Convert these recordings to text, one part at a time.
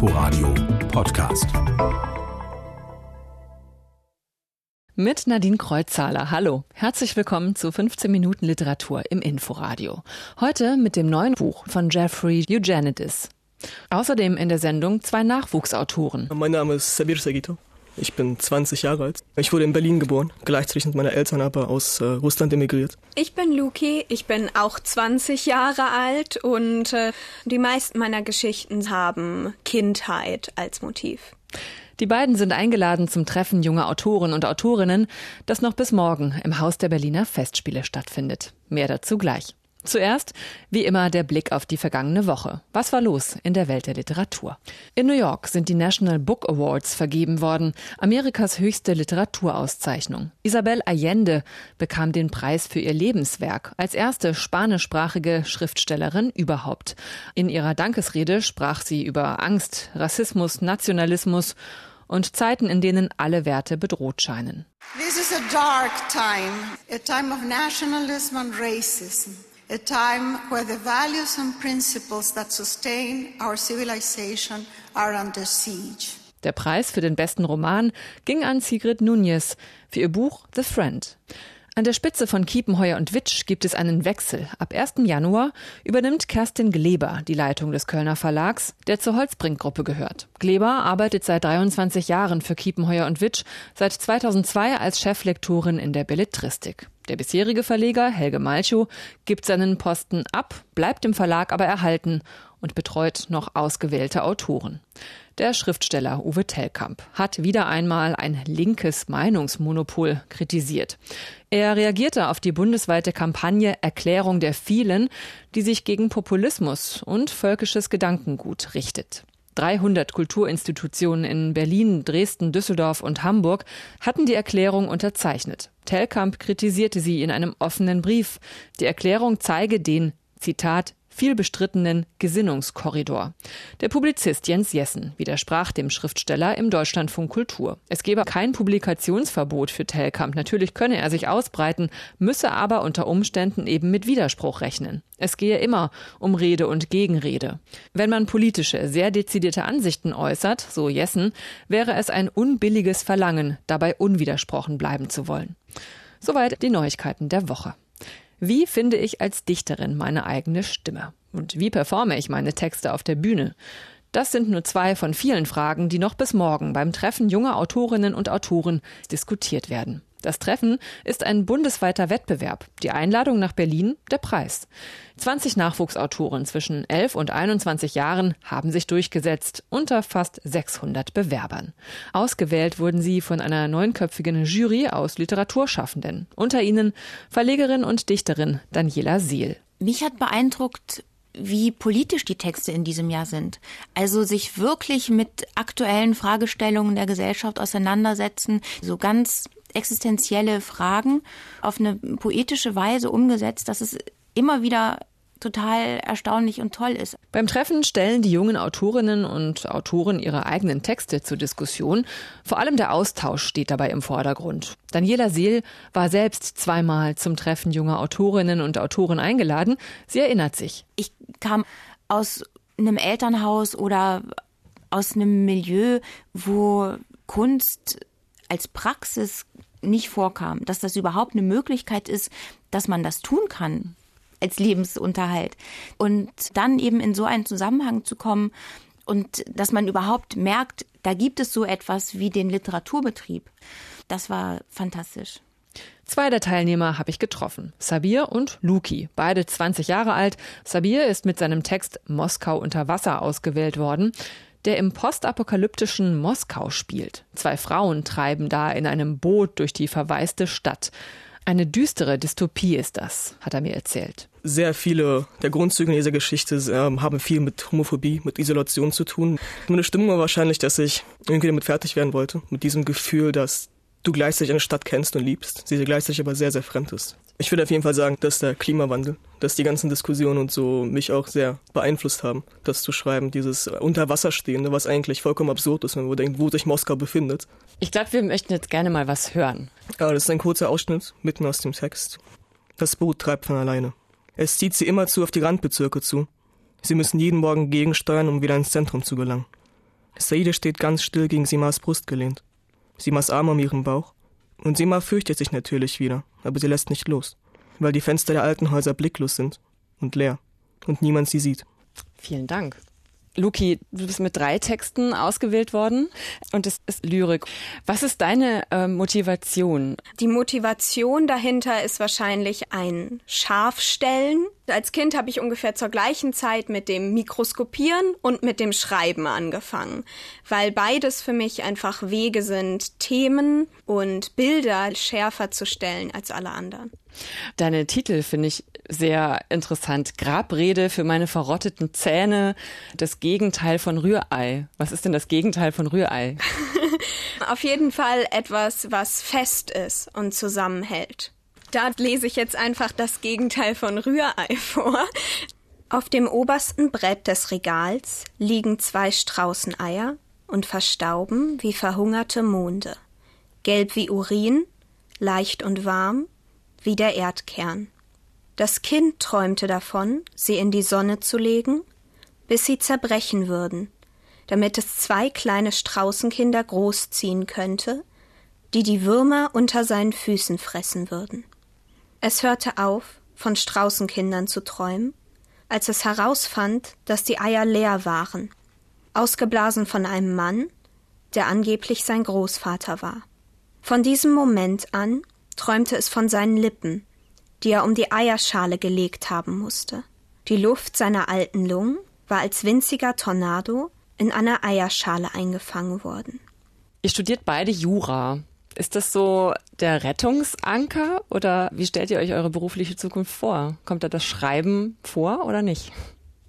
Inforadio Podcast. Mit Nadine Kreuzzahler. Hallo. Herzlich willkommen zu 15 Minuten Literatur im Inforadio. Heute mit dem neuen Buch von Jeffrey Eugenides. Außerdem in der Sendung zwei Nachwuchsautoren. Mein Name ist Sabir Sagito. Ich bin 20 Jahre alt. Ich wurde in Berlin geboren. Gleichzeitig sind meine Eltern aber aus äh, Russland emigriert. Ich bin Luki. Ich bin auch 20 Jahre alt und äh, die meisten meiner Geschichten haben Kindheit als Motiv. Die beiden sind eingeladen zum Treffen junger Autoren und Autorinnen, das noch bis morgen im Haus der Berliner Festspiele stattfindet. Mehr dazu gleich. Zuerst, wie immer, der Blick auf die vergangene Woche. Was war los in der Welt der Literatur? In New York sind die National Book Awards vergeben worden, Amerikas höchste Literaturauszeichnung. Isabel Allende bekam den Preis für ihr Lebenswerk als erste spanischsprachige Schriftstellerin überhaupt. In ihrer Dankesrede sprach sie über Angst, Rassismus, Nationalismus und Zeiten, in denen alle Werte bedroht scheinen. This is a dark time, a time of nationalism and racism a time where the values and principles that sustain our civilization are under siege. Der Preis für den besten Roman ging an Sigrid Nunez für ihr Buch The Friend. An der Spitze von Kiepenheuer und Witsch gibt es einen Wechsel. Ab 1. Januar übernimmt Kerstin Gleber die Leitung des Kölner Verlags, der zur Holzbrink-Gruppe gehört. Gleber arbeitet seit 23 Jahren für Kiepenheuer und Witsch, seit 2002 als Cheflektorin in der Belletristik. Der bisherige Verleger Helge Malchow gibt seinen Posten ab, bleibt im Verlag aber erhalten und betreut noch ausgewählte Autoren. Der Schriftsteller Uwe Tellkamp hat wieder einmal ein linkes Meinungsmonopol kritisiert. Er reagierte auf die bundesweite Kampagne Erklärung der vielen, die sich gegen Populismus und völkisches Gedankengut richtet. 300 Kulturinstitutionen in Berlin, Dresden, Düsseldorf und Hamburg hatten die Erklärung unterzeichnet. Tellkamp kritisierte sie in einem offenen Brief. Die Erklärung zeige den, Zitat, viel bestrittenen Gesinnungskorridor. Der Publizist Jens Jessen widersprach dem Schriftsteller im Deutschlandfunk Kultur. Es gebe kein Publikationsverbot für Telkamp. Natürlich könne er sich ausbreiten, müsse aber unter Umständen eben mit Widerspruch rechnen. Es gehe immer um Rede und Gegenrede. Wenn man politische, sehr dezidierte Ansichten äußert, so Jessen, wäre es ein unbilliges Verlangen, dabei unwidersprochen bleiben zu wollen. Soweit die Neuigkeiten der Woche. Wie finde ich als Dichterin meine eigene Stimme? Und wie performe ich meine Texte auf der Bühne? Das sind nur zwei von vielen Fragen, die noch bis morgen beim Treffen junger Autorinnen und Autoren diskutiert werden. Das Treffen ist ein bundesweiter Wettbewerb. Die Einladung nach Berlin, der Preis. 20 Nachwuchsautoren zwischen 11 und 21 Jahren haben sich durchgesetzt unter fast 600 Bewerbern. Ausgewählt wurden sie von einer neunköpfigen Jury aus Literaturschaffenden. Unter ihnen Verlegerin und Dichterin Daniela Seel. Mich hat beeindruckt, wie politisch die Texte in diesem Jahr sind. Also sich wirklich mit aktuellen Fragestellungen der Gesellschaft auseinandersetzen, so ganz existenzielle Fragen auf eine poetische Weise umgesetzt, dass es immer wieder total erstaunlich und toll ist. Beim Treffen stellen die jungen Autorinnen und Autoren ihre eigenen Texte zur Diskussion. Vor allem der Austausch steht dabei im Vordergrund. Daniela Seel war selbst zweimal zum Treffen junger Autorinnen und Autoren eingeladen. Sie erinnert sich. Ich kam aus einem Elternhaus oder aus einem Milieu, wo Kunst als Praxis nicht vorkam, dass das überhaupt eine Möglichkeit ist, dass man das tun kann als Lebensunterhalt. Und dann eben in so einen Zusammenhang zu kommen und dass man überhaupt merkt, da gibt es so etwas wie den Literaturbetrieb. Das war fantastisch. Zwei der Teilnehmer habe ich getroffen. Sabir und Luki, beide 20 Jahre alt. Sabir ist mit seinem Text Moskau unter Wasser ausgewählt worden der im postapokalyptischen Moskau spielt. Zwei Frauen treiben da in einem Boot durch die verwaiste Stadt. Eine düstere Dystopie ist das, hat er mir erzählt. Sehr viele der Grundzüge dieser Geschichte äh, haben viel mit Homophobie, mit Isolation zu tun. Meine Stimmung war wahrscheinlich, dass ich irgendwie damit fertig werden wollte, mit diesem Gefühl, dass du gleichzeitig eine Stadt kennst und liebst, sie gleichzeitig aber sehr, sehr fremd ist. Ich würde auf jeden Fall sagen, dass der Klimawandel, dass die ganzen Diskussionen und so mich auch sehr beeinflusst haben, das zu schreiben, dieses Unterwasserstehende, was eigentlich vollkommen absurd ist, wenn man denkt, wo sich Moskau befindet. Ich glaube, wir möchten jetzt gerne mal was hören. Ja, das ist ein kurzer Ausschnitt mitten aus dem Text. Das Boot treibt von alleine. Es zieht sie immerzu auf die Randbezirke zu. Sie müssen jeden Morgen gegensteuern, um wieder ins Zentrum zu gelangen. Saide steht ganz still gegen Simas Brust gelehnt. Simas Arm um ihren Bauch. Und Sima fürchtet sich natürlich wieder, aber sie lässt nicht los, weil die Fenster der alten Häuser blicklos sind und leer und niemand sie sieht. Vielen Dank. Luki, du bist mit drei Texten ausgewählt worden und es ist Lyrik. Was ist deine äh, Motivation? Die Motivation dahinter ist wahrscheinlich ein Scharfstellen. Als Kind habe ich ungefähr zur gleichen Zeit mit dem Mikroskopieren und mit dem Schreiben angefangen, weil beides für mich einfach Wege sind, Themen und Bilder schärfer zu stellen als alle anderen. Deine Titel finde ich sehr interessant. Grabrede für meine verrotteten Zähne, das Gegenteil von Rührei. Was ist denn das Gegenteil von Rührei? Auf jeden Fall etwas, was fest ist und zusammenhält. Da lese ich jetzt einfach das Gegenteil von Rührei vor. Auf dem obersten Brett des Regals liegen zwei Straußeneier und verstauben wie verhungerte Monde. Gelb wie Urin, leicht und warm, wie der Erdkern. Das Kind träumte davon, sie in die Sonne zu legen, bis sie zerbrechen würden, damit es zwei kleine Straußenkinder großziehen könnte, die die Würmer unter seinen Füßen fressen würden. Es hörte auf, von Straußenkindern zu träumen, als es herausfand, dass die Eier leer waren, ausgeblasen von einem Mann, der angeblich sein Großvater war. Von diesem Moment an träumte es von seinen Lippen, die er um die Eierschale gelegt haben musste. Die Luft seiner alten Lungen war als winziger Tornado in einer Eierschale eingefangen worden. Ihr studiert beide Jura. Ist das so der Rettungsanker oder wie stellt ihr euch eure berufliche Zukunft vor? Kommt da das Schreiben vor oder nicht?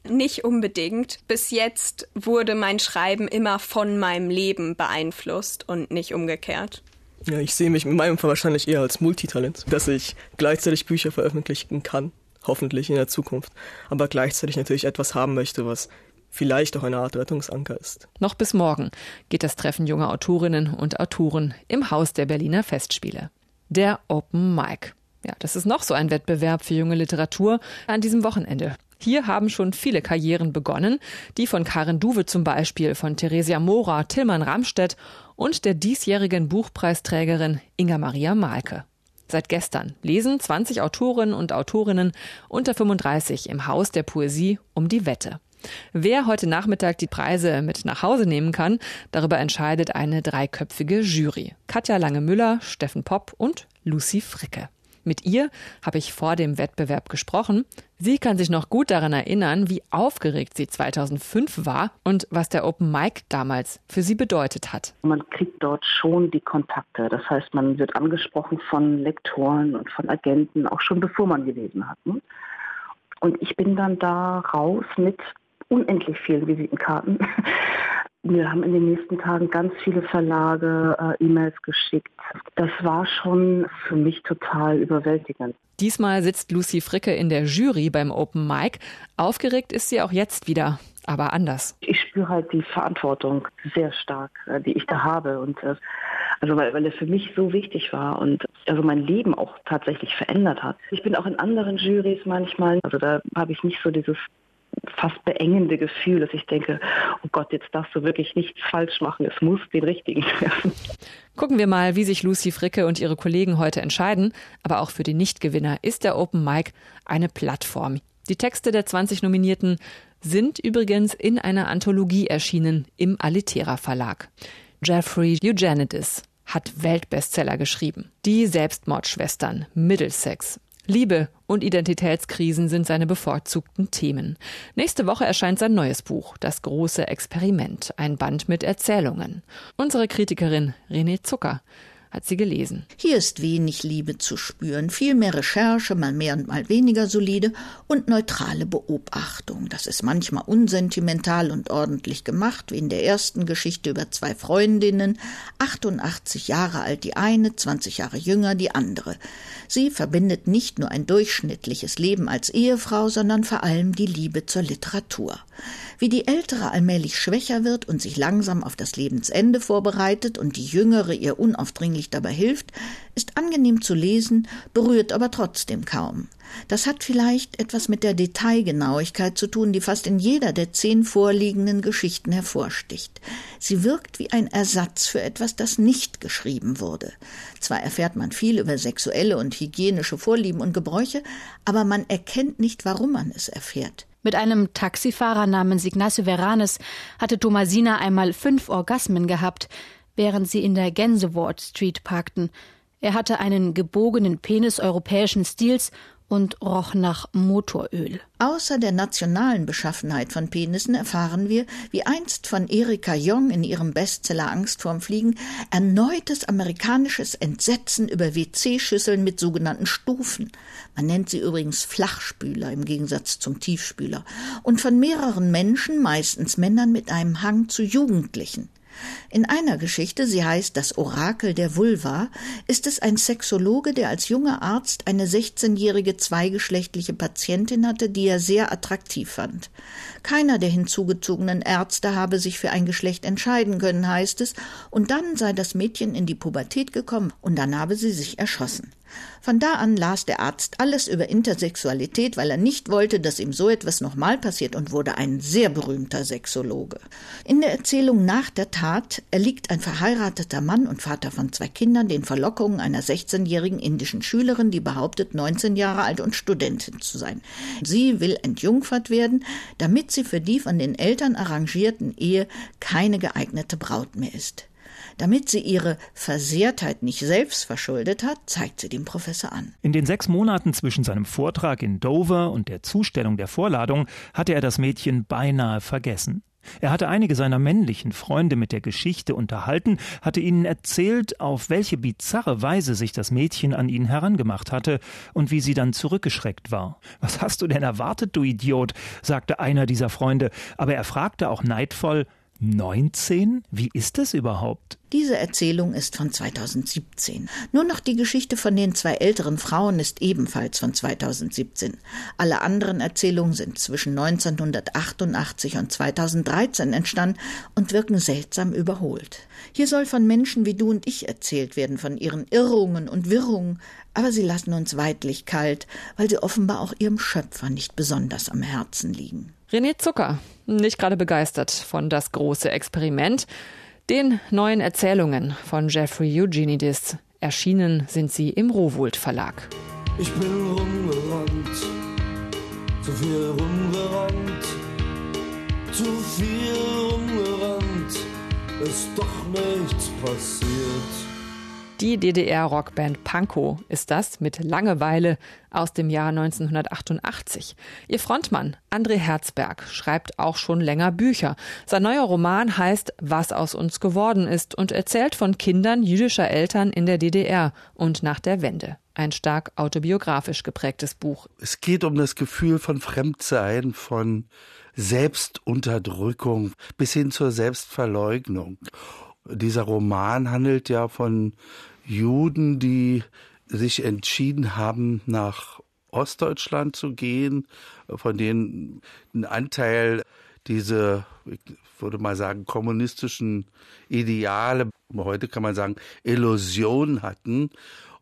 Nicht unbedingt. Bis jetzt wurde mein Schreiben immer von meinem Leben beeinflusst und nicht umgekehrt. Ja, ich sehe mich in meinem Fall wahrscheinlich eher als Multitalent, dass ich gleichzeitig Bücher veröffentlichen kann, hoffentlich in der Zukunft, aber gleichzeitig natürlich etwas haben möchte, was vielleicht auch eine Art Rettungsanker ist. Noch bis morgen geht das Treffen junger Autorinnen und Autoren im Haus der Berliner Festspiele. Der Open Mic. Ja, das ist noch so ein Wettbewerb für junge Literatur an diesem Wochenende. Hier haben schon viele Karrieren begonnen, die von Karin Duwe zum Beispiel, von Theresia Mora, Tillmann Ramstedt und der diesjährigen Buchpreisträgerin Inga Maria Malke. Seit gestern lesen 20 Autorinnen und Autorinnen unter 35 im Haus der Poesie um die Wette. Wer heute Nachmittag die Preise mit nach Hause nehmen kann, darüber entscheidet eine dreiköpfige Jury. Katja Lange-Müller, Steffen Popp und Lucy Fricke. Mit ihr habe ich vor dem Wettbewerb gesprochen. Sie kann sich noch gut daran erinnern, wie aufgeregt sie 2005 war und was der Open Mic damals für sie bedeutet hat. Man kriegt dort schon die Kontakte. Das heißt, man wird angesprochen von Lektoren und von Agenten, auch schon bevor man gelesen hat. Ne? Und ich bin dann da raus mit unendlich vielen Visitenkarten Wir haben in den nächsten Tagen ganz viele Verlage äh, E-Mails geschickt. Das war schon für mich total überwältigend. Diesmal sitzt Lucy Fricke in der Jury beim Open Mic. Aufgeregt ist sie auch jetzt wieder, aber anders. Ich spüre halt die Verantwortung sehr stark, äh, die ich da habe. Und äh, also weil, weil er für mich so wichtig war und also mein Leben auch tatsächlich verändert hat. Ich bin auch in anderen Jurys manchmal, also da habe ich nicht so dieses fast beengende Gefühl, dass ich denke, oh Gott, jetzt darfst du wirklich nichts falsch machen, es muss den richtigen treffen. Gucken wir mal, wie sich Lucy Fricke und ihre Kollegen heute entscheiden. Aber auch für die Nichtgewinner ist der Open Mic eine Plattform. Die Texte der 20 Nominierten sind übrigens in einer Anthologie erschienen im Alitera Verlag. Jeffrey Eugenides hat Weltbestseller geschrieben. Die Selbstmordschwestern Middlesex Liebe und Identitätskrisen sind seine bevorzugten Themen. Nächste Woche erscheint sein neues Buch, Das große Experiment, ein Band mit Erzählungen. Unsere Kritikerin René Zucker hat sie gelesen. Hier ist wenig Liebe zu spüren, viel mehr Recherche, mal mehr und mal weniger solide und neutrale Beobachtung. Das ist manchmal unsentimental und ordentlich gemacht, wie in der ersten Geschichte über zwei Freundinnen, 88 Jahre alt die eine, 20 Jahre jünger die andere. Sie verbindet nicht nur ein durchschnittliches Leben als Ehefrau, sondern vor allem die Liebe zur Literatur. Wie die ältere allmählich schwächer wird und sich langsam auf das Lebensende vorbereitet und die jüngere ihr unaufdringlich eigentlich dabei hilft, ist angenehm zu lesen, berührt aber trotzdem kaum. Das hat vielleicht etwas mit der Detailgenauigkeit zu tun, die fast in jeder der zehn vorliegenden Geschichten hervorsticht. Sie wirkt wie ein Ersatz für etwas, das nicht geschrieben wurde. Zwar erfährt man viel über sexuelle und hygienische Vorlieben und Gebräuche, aber man erkennt nicht, warum man es erfährt. Mit einem Taxifahrer namens Ignacio Veranes hatte Thomasina einmal fünf Orgasmen gehabt, während sie in der Gänsewort Street parkten. Er hatte einen gebogenen Penis europäischen Stils und roch nach Motoröl. Außer der nationalen Beschaffenheit von Penissen erfahren wir, wie einst von Erika Jong in ihrem Bestseller Angst vorm Fliegen, erneutes amerikanisches Entsetzen über WC-Schüsseln mit sogenannten Stufen. Man nennt sie übrigens Flachspüler im Gegensatz zum Tiefspüler. Und von mehreren Menschen, meistens Männern mit einem Hang zu Jugendlichen. In einer Geschichte, sie heißt Das Orakel der Vulva, ist es ein Sexologe, der als junger Arzt eine 16-jährige zweigeschlechtliche Patientin hatte, die er sehr attraktiv fand. Keiner der hinzugezogenen Ärzte habe sich für ein Geschlecht entscheiden können, heißt es, und dann sei das Mädchen in die Pubertät gekommen und dann habe sie sich erschossen. Von da an las der Arzt alles über Intersexualität, weil er nicht wollte, dass ihm so etwas nochmal passiert und wurde ein sehr berühmter Sexologe. In der Erzählung nach der Tat erliegt ein verheirateter Mann und Vater von zwei Kindern den Verlockungen einer 16-jährigen indischen Schülerin, die behauptet, 19 Jahre alt und Studentin zu sein. Sie will entjungfert werden, damit sie für die von den Eltern arrangierten Ehe keine geeignete Braut mehr ist. Damit sie ihre Versehrtheit nicht selbst verschuldet hat, zeigt sie dem Professor an. In den sechs Monaten zwischen seinem Vortrag in Dover und der Zustellung der Vorladung hatte er das Mädchen beinahe vergessen. Er hatte einige seiner männlichen Freunde mit der Geschichte unterhalten, hatte ihnen erzählt, auf welche bizarre Weise sich das Mädchen an ihn herangemacht hatte und wie sie dann zurückgeschreckt war. Was hast du denn erwartet, du Idiot? sagte einer dieser Freunde, aber er fragte auch neidvoll 19? Wie ist das überhaupt? Diese Erzählung ist von 2017. Nur noch die Geschichte von den zwei älteren Frauen ist ebenfalls von 2017. Alle anderen Erzählungen sind zwischen 1988 und 2013 entstanden und wirken seltsam überholt. Hier soll von Menschen wie du und ich erzählt werden, von ihren Irrungen und Wirrungen, aber sie lassen uns weidlich kalt, weil sie offenbar auch ihrem Schöpfer nicht besonders am Herzen liegen. René Zucker, nicht gerade begeistert von das große Experiment. Den neuen Erzählungen von Jeffrey Eugenides erschienen sind sie im Rowohlt Verlag. Ich bin rumgerannt, zu viel rumgerannt, zu viel rumgerannt, ist doch nichts passiert. Die DDR-Rockband Pankow ist das mit Langeweile aus dem Jahr 1988. Ihr Frontmann André Herzberg schreibt auch schon länger Bücher. Sein neuer Roman heißt Was aus uns geworden ist und erzählt von Kindern jüdischer Eltern in der DDR und nach der Wende. Ein stark autobiografisch geprägtes Buch. Es geht um das Gefühl von Fremdsein, von Selbstunterdrückung bis hin zur Selbstverleugnung. Dieser Roman handelt ja von Juden, die sich entschieden haben, nach Ostdeutschland zu gehen, von denen ein Anteil diese, ich würde mal sagen, kommunistischen Ideale, heute kann man sagen, Illusion hatten.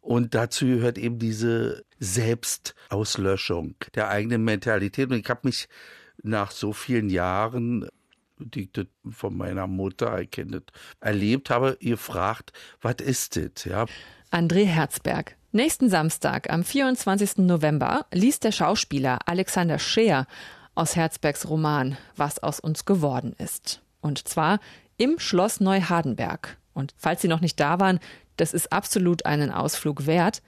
Und dazu gehört eben diese Selbstauslöschung der eigenen Mentalität. Und ich habe mich nach so vielen Jahren die ich von meiner Mutter erkennt, erlebt habe, ihr fragt, was ist das? Ja. André Herzberg. Nächsten Samstag, am 24. November, liest der Schauspieler Alexander Scheer aus Herzbergs Roman Was aus uns geworden ist. Und zwar im Schloss Neuhardenberg. Und falls Sie noch nicht da waren, das ist absolut einen Ausflug wert.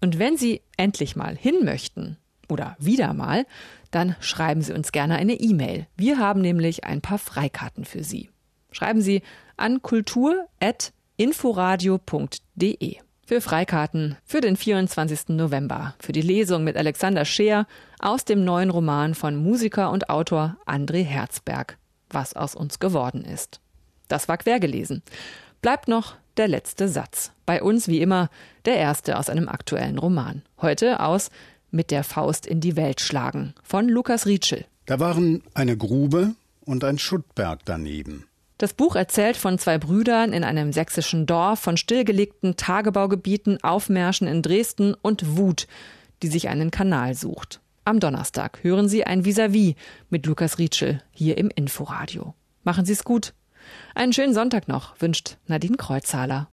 Und wenn Sie endlich mal hin möchten, oder wieder mal, dann schreiben Sie uns gerne eine E-Mail. Wir haben nämlich ein paar Freikarten für Sie. Schreiben Sie an kultur.inforadio.de für Freikarten für den 24. November, für die Lesung mit Alexander Scheer aus dem neuen Roman von Musiker und Autor André Herzberg, Was aus uns geworden ist. Das war quergelesen. Bleibt noch der letzte Satz. Bei uns wie immer der erste aus einem aktuellen Roman. Heute aus mit der Faust in die Welt schlagen von Lukas Rietschel. Da waren eine Grube und ein Schuttberg daneben. Das Buch erzählt von zwei Brüdern in einem sächsischen Dorf, von stillgelegten Tagebaugebieten, Aufmärschen in Dresden und Wut, die sich einen Kanal sucht. Am Donnerstag hören Sie ein Vis-à-vis -vis mit Lukas Rietschel hier im Inforadio. Machen Sie es gut. Einen schönen Sonntag noch, wünscht Nadine Kreuzhaler.